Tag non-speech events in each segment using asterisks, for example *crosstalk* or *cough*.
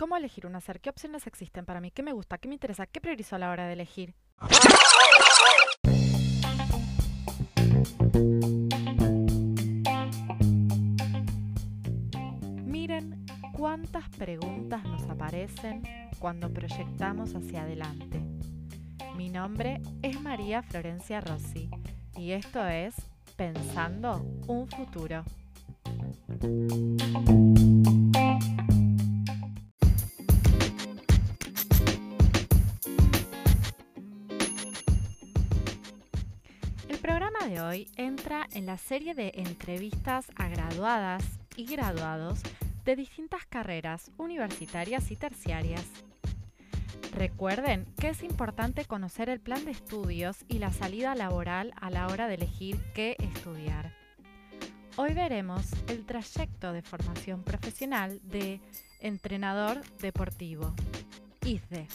¿Cómo elegir un hacer? ¿Qué opciones existen para mí? ¿Qué me gusta? ¿Qué me interesa? ¿Qué priorizo a la hora de elegir? Miren cuántas preguntas nos aparecen cuando proyectamos hacia adelante. Mi nombre es María Florencia Rossi y esto es Pensando un futuro. En la serie de entrevistas a graduadas y graduados de distintas carreras universitarias y terciarias. Recuerden que es importante conocer el plan de estudios y la salida laboral a la hora de elegir qué estudiar. Hoy veremos el trayecto de formación profesional de entrenador deportivo, ISDE.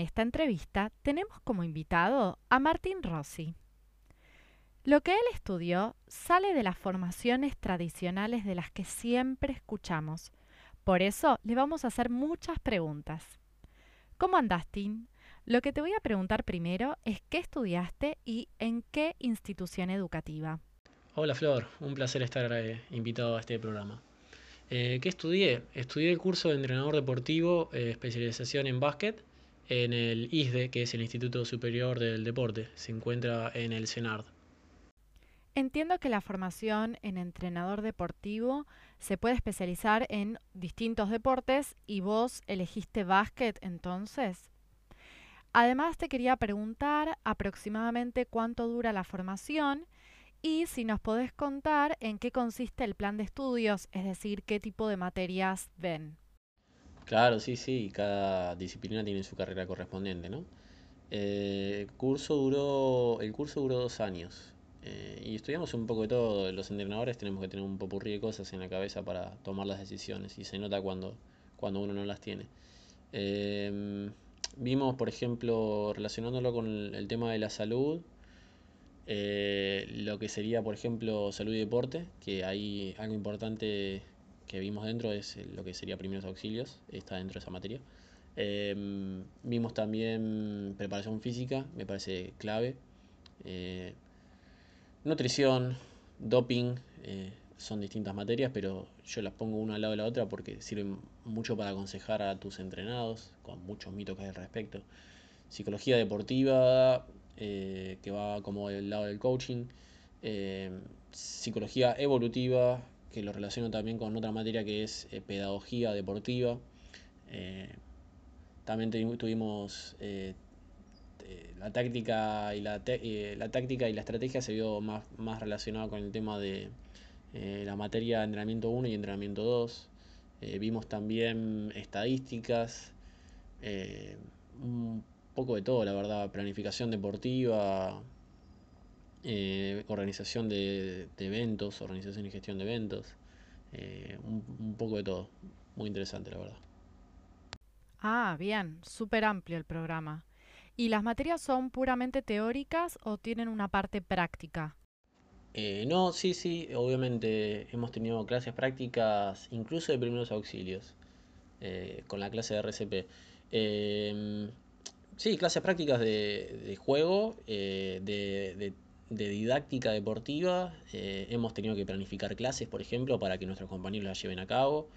Esta entrevista tenemos como invitado a Martín Rossi. Lo que él estudió sale de las formaciones tradicionales de las que siempre escuchamos. Por eso le vamos a hacer muchas preguntas. ¿Cómo andás, Tim? Lo que te voy a preguntar primero es qué estudiaste y en qué institución educativa. Hola Flor, un placer estar eh, invitado a este programa. Eh, ¿Qué estudié? Estudié el curso de entrenador deportivo, eh, especialización en básquet, en el ISDE, que es el Instituto Superior del Deporte. Se encuentra en el CENARD. Entiendo que la formación en entrenador deportivo se puede especializar en distintos deportes y vos elegiste básquet entonces. Además te quería preguntar aproximadamente cuánto dura la formación y si nos podés contar en qué consiste el plan de estudios, es decir, qué tipo de materias ven. Claro, sí, sí, cada disciplina tiene su carrera correspondiente, ¿no? Eh, curso duró, el curso duró dos años. Eh, y estudiamos un poco de todo. Los entrenadores tenemos que tener un popurrí de cosas en la cabeza para tomar las decisiones y se nota cuando, cuando uno no las tiene. Em, vimos, por ejemplo, relacionándolo con el, tema de la salud, eh, lo que sería, por ejemplo, salud y deporte, que hay algo importante que vimos dentro es lo que sería primeros auxilios, está dentro de esa materia. Em, vimos también preparación física, me parece clave. Eh, Nutrición, doping, eh, son distintas materias, pero yo las pongo una al lado de la otra porque sirven mucho para aconsejar a tus entrenados, con muchos mitos que hay al respecto. Psicología deportiva, eh, que va como del lado del coaching. Psicología evolutiva, que lo relaciono también con otra materia que es pedagogía deportiva. también tuvimos eh, la táctica y la, eh, táctica y la estrategia se vio más, más relacionada con el tema de eh, la materia de entrenamiento 1 y entrenamiento 2. vimos también estadísticas, un poco de todo, la verdad, planificación deportiva, organización de, eventos, organización y gestión de eventos, un, un poco de todo. Muy interesante, la verdad. Ah, bien, súper amplio el programa. ¿Y las materias son puramente teóricas o tienen una parte práctica? Eh, no, sí, sí, obviamente hemos tenido clases prácticas, incluso de primeros auxilios, eh, con la clase de RCP. Em, sí, clases prácticas de, juego, eh, de, didáctica deportiva. hemos tenido que planificar clases, por ejemplo, para que nuestros compañeros las lleven a cabo.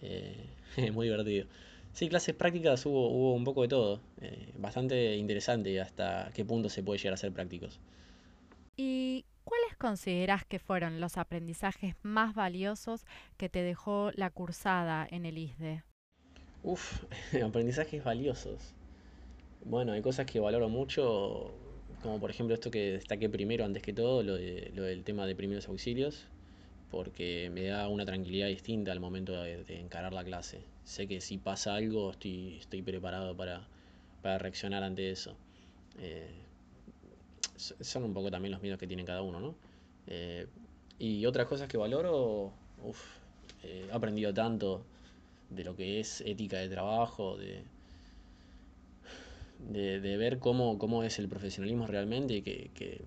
*laughs* es muy divertido. Sí, clases prácticas hubo, hubo un poco de todo. Eh, bastante interesante hasta qué punto se puede llegar a ser prácticos. ¿Y cuáles consideras que fueron los aprendizajes más valiosos que te dejó la cursada en el ISDE? Uf, *laughs* aprendizajes valiosos. Bueno, hay cosas que valoro mucho, como por ejemplo esto que destaqué primero antes que todo, lo, de, lo del tema de primeros auxilios, porque me da una tranquilidad distinta al momento de encarar la clase sé que si pasa algo estoy, estoy preparado para, reaccionar ante eso. Eh, son un poco también los miedos que tiene cada uno, ¿no? Eh, y otras cosas que valoro, he aprendido tanto de lo que es ética de trabajo, de, de, ver cómo, cómo es el profesionalismo realmente y que,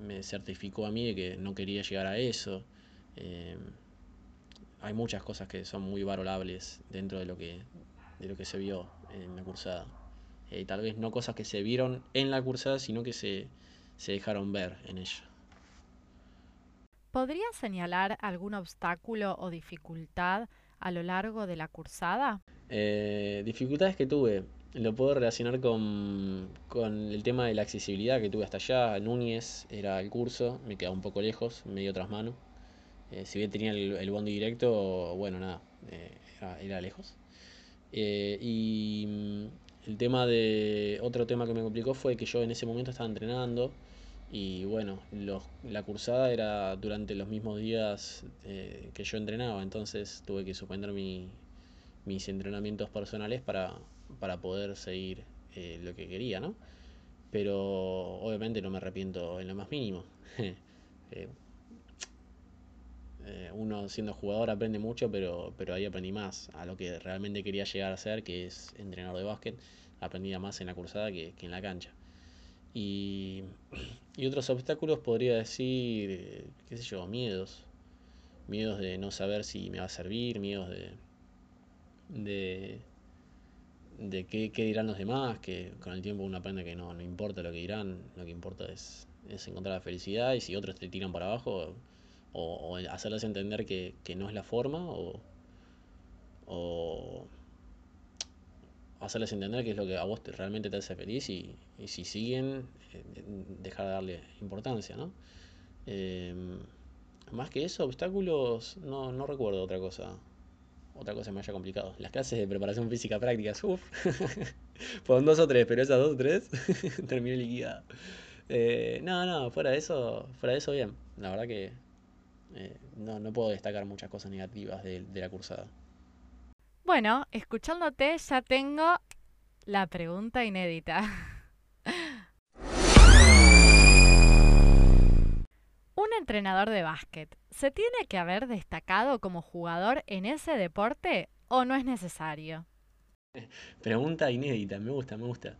me certificó a mí de que no quería llegar a eso. Eh, hay muchas cosas que son muy valorables dentro de lo que, de lo que se vio en la cursada. Eh, tal vez no cosas que se vieron en la cursada, sino que se, se dejaron ver en ella. ¿Podría señalar algún obstáculo o dificultad a lo largo de la cursada? Eh, dificultades que tuve. Lo puedo relacionar con, el tema de la accesibilidad que tuve hasta allá. Núñez era el curso, me quedaba un poco lejos, medio tras mano. Eh, si bien tenía el, el, bondi directo, bueno, nada, eh, era, lejos. y mm, el tema de. Otro tema que me complicó fue que yo en ese momento estaba entrenando. Y bueno, la cursada era durante los mismos días que yo entrenaba, entonces tuve que suspender mi, mis entrenamientos personales para, para poder seguir eh, lo que quería, ¿no? Pero obviamente no me arrepiento en lo más mínimo. *laughs* Eh, eh, uno siendo jugador aprende mucho, pero, pero ahí aprendí más a lo que realmente quería llegar a ser, que es entrenador de básquet. Aprendía más en la cursada que, que en la cancha. Y, y, otros obstáculos podría decir, qué sé yo, miedos. Miedos de no saber si me va a servir, miedos de, de, de qué, dirán los demás, que con el tiempo uno aprende que no, no importa lo que dirán, lo que importa es, es encontrar la felicidad y si otros te tiran para abajo, o, hacerles entender que, no es la forma, o, o hacerles entender que es lo que a vos realmente te hace feliz y, si siguen, eh, dejar de darle importancia, ¿no? Em, más que eso, obstáculos, no, no recuerdo otra cosa otra cosa me haya complicado. Las clases de preparación física prácticas, uff, *laughs* fueron dos o tres, pero esas dos o tres *laughs* terminé liquidada. Eh, no, no, fuera de eso, fuera de eso bien. La verdad que eh, no, puedo destacar muchas cosas negativas de la cursada. Bueno, escuchándote ya tengo la pregunta inédita. *laughs* entrenador de básquet, ¿se tiene que haber destacado como jugador en ese deporte o no es necesario? *laughs* Pregunta inédita, me gusta, me gusta.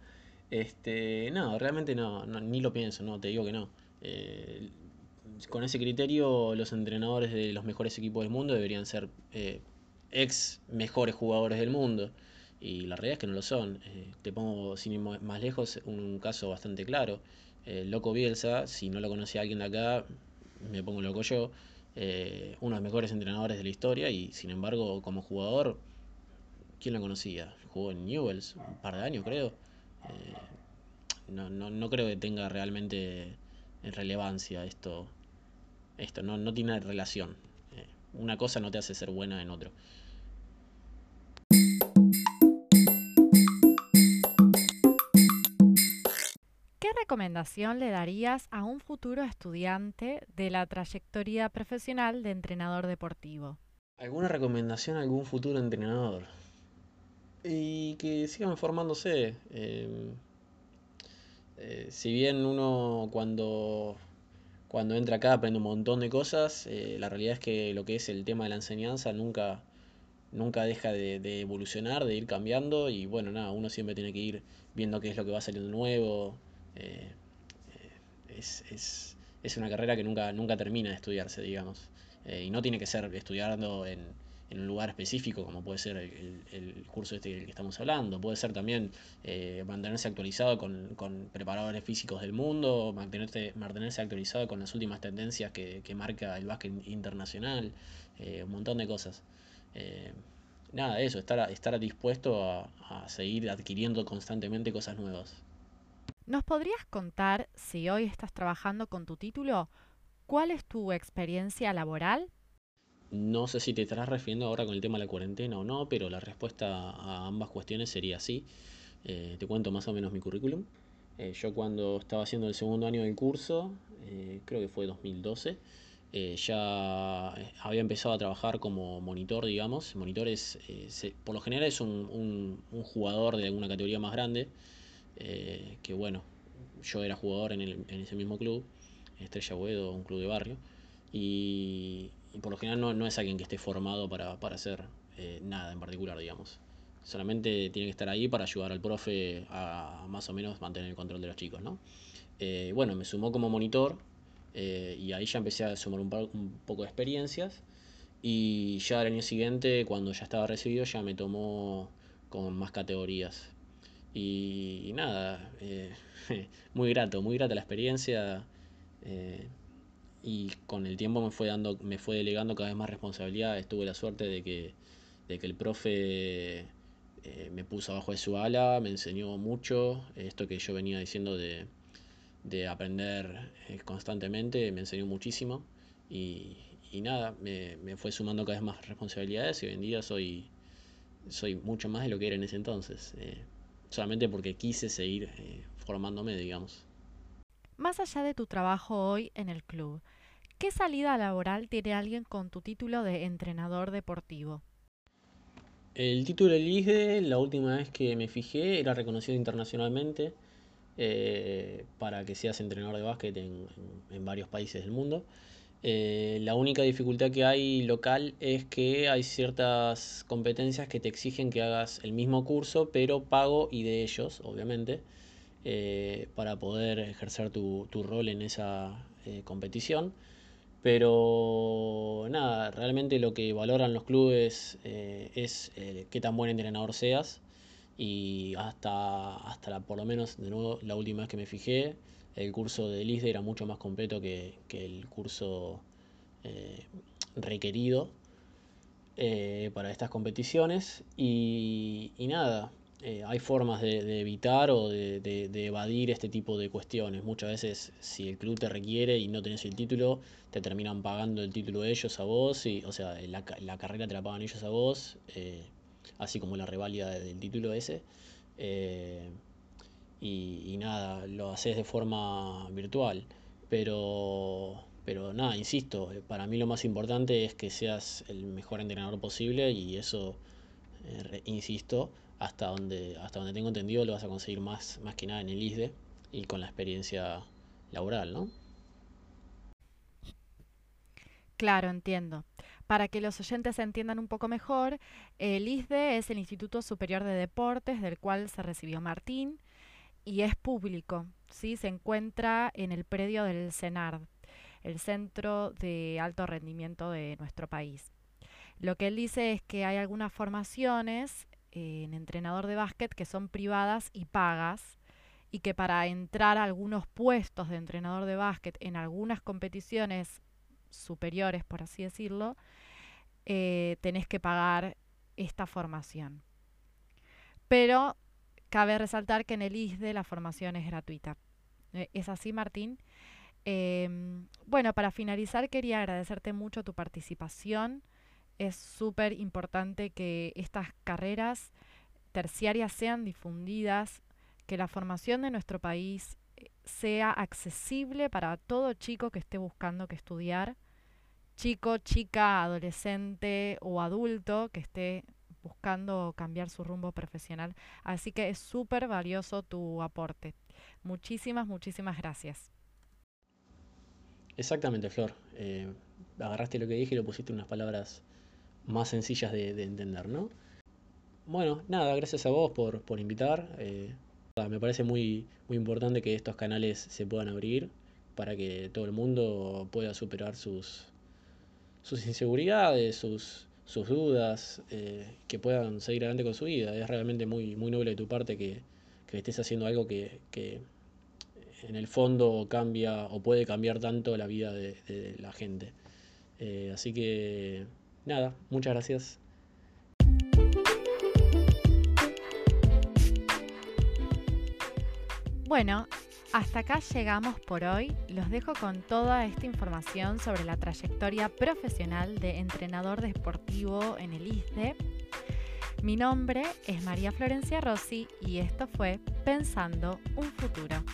Este, no, realmente no, ni lo pienso, no, te digo que no. Eh, con ese criterio, los entrenadores de los mejores equipos del mundo deberían ser eh, ex mejores jugadores del mundo. Y la realidad es que no lo son. Eh, te pongo, sin ir más lejos, un caso bastante claro. Loco Bielsa, si no lo conocía alguien de acá, me pongo loco yo, eh, uno de los mejores entrenadores de la historia y sin embargo como jugador, ¿quién lo conocía? Jugó en Newells un par de años creo. Eh, no, no, no, creo que tenga realmente relevancia esto. Esto no, no tiene relación. Eh, una cosa no te hace ser buena en otro. Recomendación le darías a un futuro estudiante de la trayectoria profesional de entrenador deportivo? ¿Alguna recomendación a algún futuro entrenador? Y que sigan formándose. Em, eh, si bien uno cuando, cuando entra acá aprende un montón de cosas, eh, la realidad es que lo que es el tema de la enseñanza nunca, nunca deja de, evolucionar, de ir cambiando y bueno, nada, uno siempre tiene que ir viendo qué es lo que va saliendo nuevo, eh, es, es, una carrera que nunca, nunca termina de estudiarse, digamos. Eh, y no tiene que ser estudiando en, en, un lugar específico, como puede ser el, curso este del que estamos hablando. Puede ser también eh, mantenerse actualizado con, con, preparadores físicos del mundo, mantenerse, mantenerse actualizado con las últimas tendencias que, que marca el básquet internacional, un montón de cosas. nada, eso, estar, estar dispuesto a, a seguir adquiriendo constantemente cosas nuevas. ¿Nos podrías contar, si hoy estás trabajando con tu título, cuál es tu experiencia laboral? No sé si te estarás refiriendo ahora con el tema de la cuarentena o no, pero la respuesta a ambas cuestiones sería sí. Eh, te cuento más o menos mi currículum. Eh, yo cuando estaba haciendo el segundo año del curso, eh, creo que fue 2012, ya había empezado a trabajar como monitor, digamos. Monitor es, por lo general es un, un jugador de alguna categoría más grande eh, que bueno, yo era jugador en, ese mismo club, Estrella Buedo, un club de barrio, y, por lo general no, es alguien que esté formado para, hacer eh, nada en particular, digamos. solamente tiene que estar ahí para ayudar al profe a, más o menos mantener el control de los chicos, ¿no? Eh, bueno, me sumó como monitor eh, y ahí ya empecé a sumar un, poco de experiencias y ya el año siguiente, cuando ya estaba recibido, ya me tomó con más categorías. Y, nada, eh, *laughs* muy grato, muy grata la experiencia y con el tiempo me fue dando, me fue delegando cada vez más responsabilidades. Tuve la suerte de que, de que el profe eh, me puso abajo de su ala, me enseñó mucho, esto que yo venía diciendo de, aprender eh, constantemente, me enseñó muchísimo y, nada, me, fue sumando cada vez más responsabilidades y hoy en día soy, soy mucho más de lo que era en ese entonces, eh, solamente porque quise seguir formándome, digamos. Más allá de tu trabajo hoy en el club, ¿qué salida laboral tiene alguien con tu título de entrenador deportivo? El título del ISDE, la última vez que me fijé, era reconocido internacionalmente eh, para que seas entrenador de básquet en, varios países del mundo. Eh, la única dificultad que hay local es que hay ciertas competencias que te exigen que hagas el mismo curso, pero pago y de ellos, obviamente. Eh, para poder ejercer tu, rol en esa eh, competición. Pero nada, realmente lo que valoran los clubes es qué tan buen entrenador seas. Y hasta, hasta por lo menos, de nuevo, la última vez que me fijé, el curso de ISDE era mucho más completo que, el curso requerido para estas competiciones. y nada, eh, hay formas de, evitar o de, evadir este tipo de cuestiones. Muchas veces, si el club te requiere y no tenés el título, te terminan pagando el título ellos a vos, o sea, la, carrera te la pagan ellos a vos, eh, así como la reválida del título ese. Eh, y, nada, lo haces de forma virtual. Pero, pero nada, insisto, para mí lo más importante es que seas el mejor entrenador posible y eso, insisto, hasta donde, hasta donde tengo entendido lo vas a conseguir más, más que nada en el ISDE y con la experiencia laboral, ¿no? Claro, entiendo. Para que los oyentes entiendan un poco mejor, el ISDE es el Instituto Superior de Deportes del cual se recibió Martín y es público, ¿sí? Se encuentra en el predio del CENARD, el Centro de Alto Rendimiento de nuestro país. Lo que él dice es que hay algunas formaciones en entrenador de básquet que son privadas y pagas y que para entrar a algunos puestos de entrenador de básquet en algunas competiciones superiores, por así decirlo, eh, tenés que pagar esta formación. Pero cabe resaltar que en el ISDE la formación es gratuita. Eh, ¿Es así, Martín? Em, bueno, para finalizar quería agradecerte mucho tu participación es súper importante que estas carreras terciarias sean difundidas, que la formación de nuestro país eh, sea accesible para todo chico que esté buscando que estudiar, chico, chica, adolescente o adulto que esté buscando cambiar su rumbo profesional. Así que es súper valioso tu aporte. Muchísimas, muchísimas gracias. Exactamente, Flor. Eh, agarraste lo que dije y lo pusiste en unas palabras más sencillas de, entender, ¿no? Bueno, nada, gracias a vos por, por invitar. Eh, me parece muy, muy importante que estos canales se puedan abrir para que todo el mundo pueda superar sus, sus inseguridades, sus, sus dudas, eh, que puedan seguir adelante con su vida. Es realmente muy, muy noble de tu parte que, estés haciendo algo que, en el fondo cambia o puede cambiar tanto la vida de, la gente. Eh, así que nada, muchas gracias. Bueno, hasta acá llegamos por hoy. Los dejo con toda esta información sobre la trayectoria profesional de entrenador deportivo en el ISDE. Mi nombre es María Florencia Rossi y esto fue Pensando un futuro.